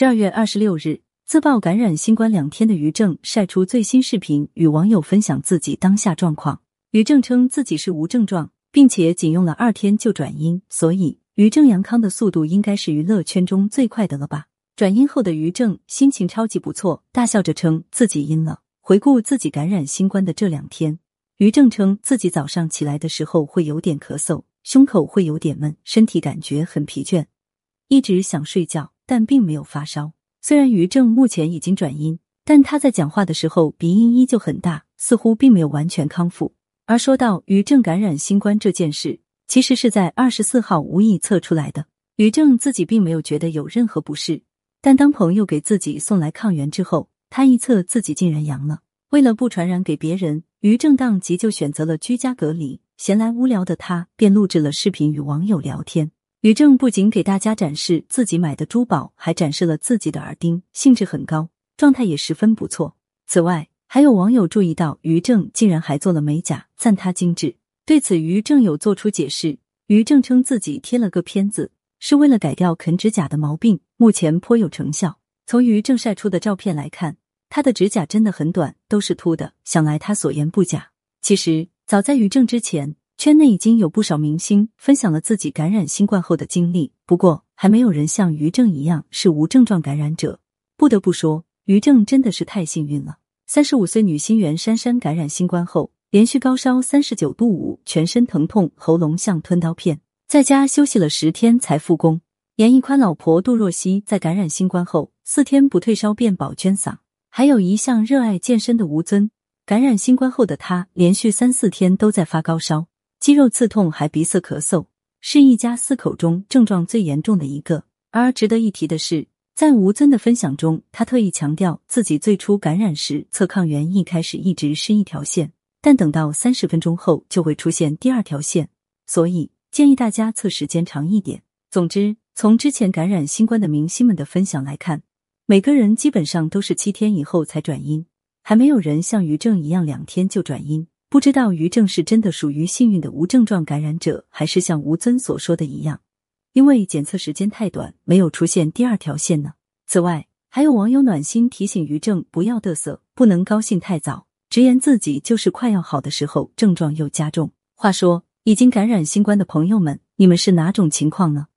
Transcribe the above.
十二月二十六日，自曝感染新冠两天的于正晒出最新视频，与网友分享自己当下状况。于正称自己是无症状，并且仅用了二天就转阴，所以于正阳康的速度应该是娱乐圈中最快的了吧？转阴后的于正心情超级不错，大笑着称自己阴了。回顾自己感染新冠的这两天，于正称自己早上起来的时候会有点咳嗽，胸口会有点闷，身体感觉很疲倦，一直想睡觉。但并没有发烧。虽然于正目前已经转阴，但他在讲话的时候鼻音依旧很大，似乎并没有完全康复。而说到于正感染新冠这件事，其实是在二十四号无意测出来的。于正自己并没有觉得有任何不适，但当朋友给自己送来抗原之后，他一测自己竟然阳了。为了不传染给别人，于正当即就选择了居家隔离。闲来无聊的他便录制了视频与网友聊天。于正不仅给大家展示自己买的珠宝，还展示了自己的耳钉，兴致很高，状态也十分不错。此外，还有网友注意到于正竟然还做了美甲，赞他精致。对此，于正有做出解释。于正称自己贴了个片子，是为了改掉啃指甲的毛病，目前颇有成效。从于正晒出的照片来看，他的指甲真的很短，都是秃的，想来他所言不假。其实，早在于正之前。圈内已经有不少明星分享了自己感染新冠后的经历，不过还没有人像于正一样是无症状感染者。不得不说，于正真的是太幸运了。三十五岁女星袁姗姗感染新冠后，连续高烧三十九度五，全身疼痛，喉咙像吞刀片，在家休息了十天才复工。严屹宽老婆杜若溪在感染新冠后，四天不退烧便保捐嗓。还有一向热爱健身的吴尊，感染新冠后的他，连续三四天都在发高烧。肌肉刺痛，还鼻塞咳嗽，是一家四口中症状最严重的一个。而值得一提的是，在吴尊的分享中，他特意强调自己最初感染时测抗原一开始一直是一条线，但等到三十分钟后就会出现第二条线，所以建议大家测时间长一点。总之，从之前感染新冠的明星们的分享来看，每个人基本上都是七天以后才转阴，还没有人像于正一样两天就转阴。不知道于正是真的属于幸运的无症状感染者，还是像吴尊所说的一样，因为检测时间太短，没有出现第二条线呢？此外，还有网友暖心提醒于正不要嘚瑟，不能高兴太早，直言自己就是快要好的时候，症状又加重。话说，已经感染新冠的朋友们，你们是哪种情况呢？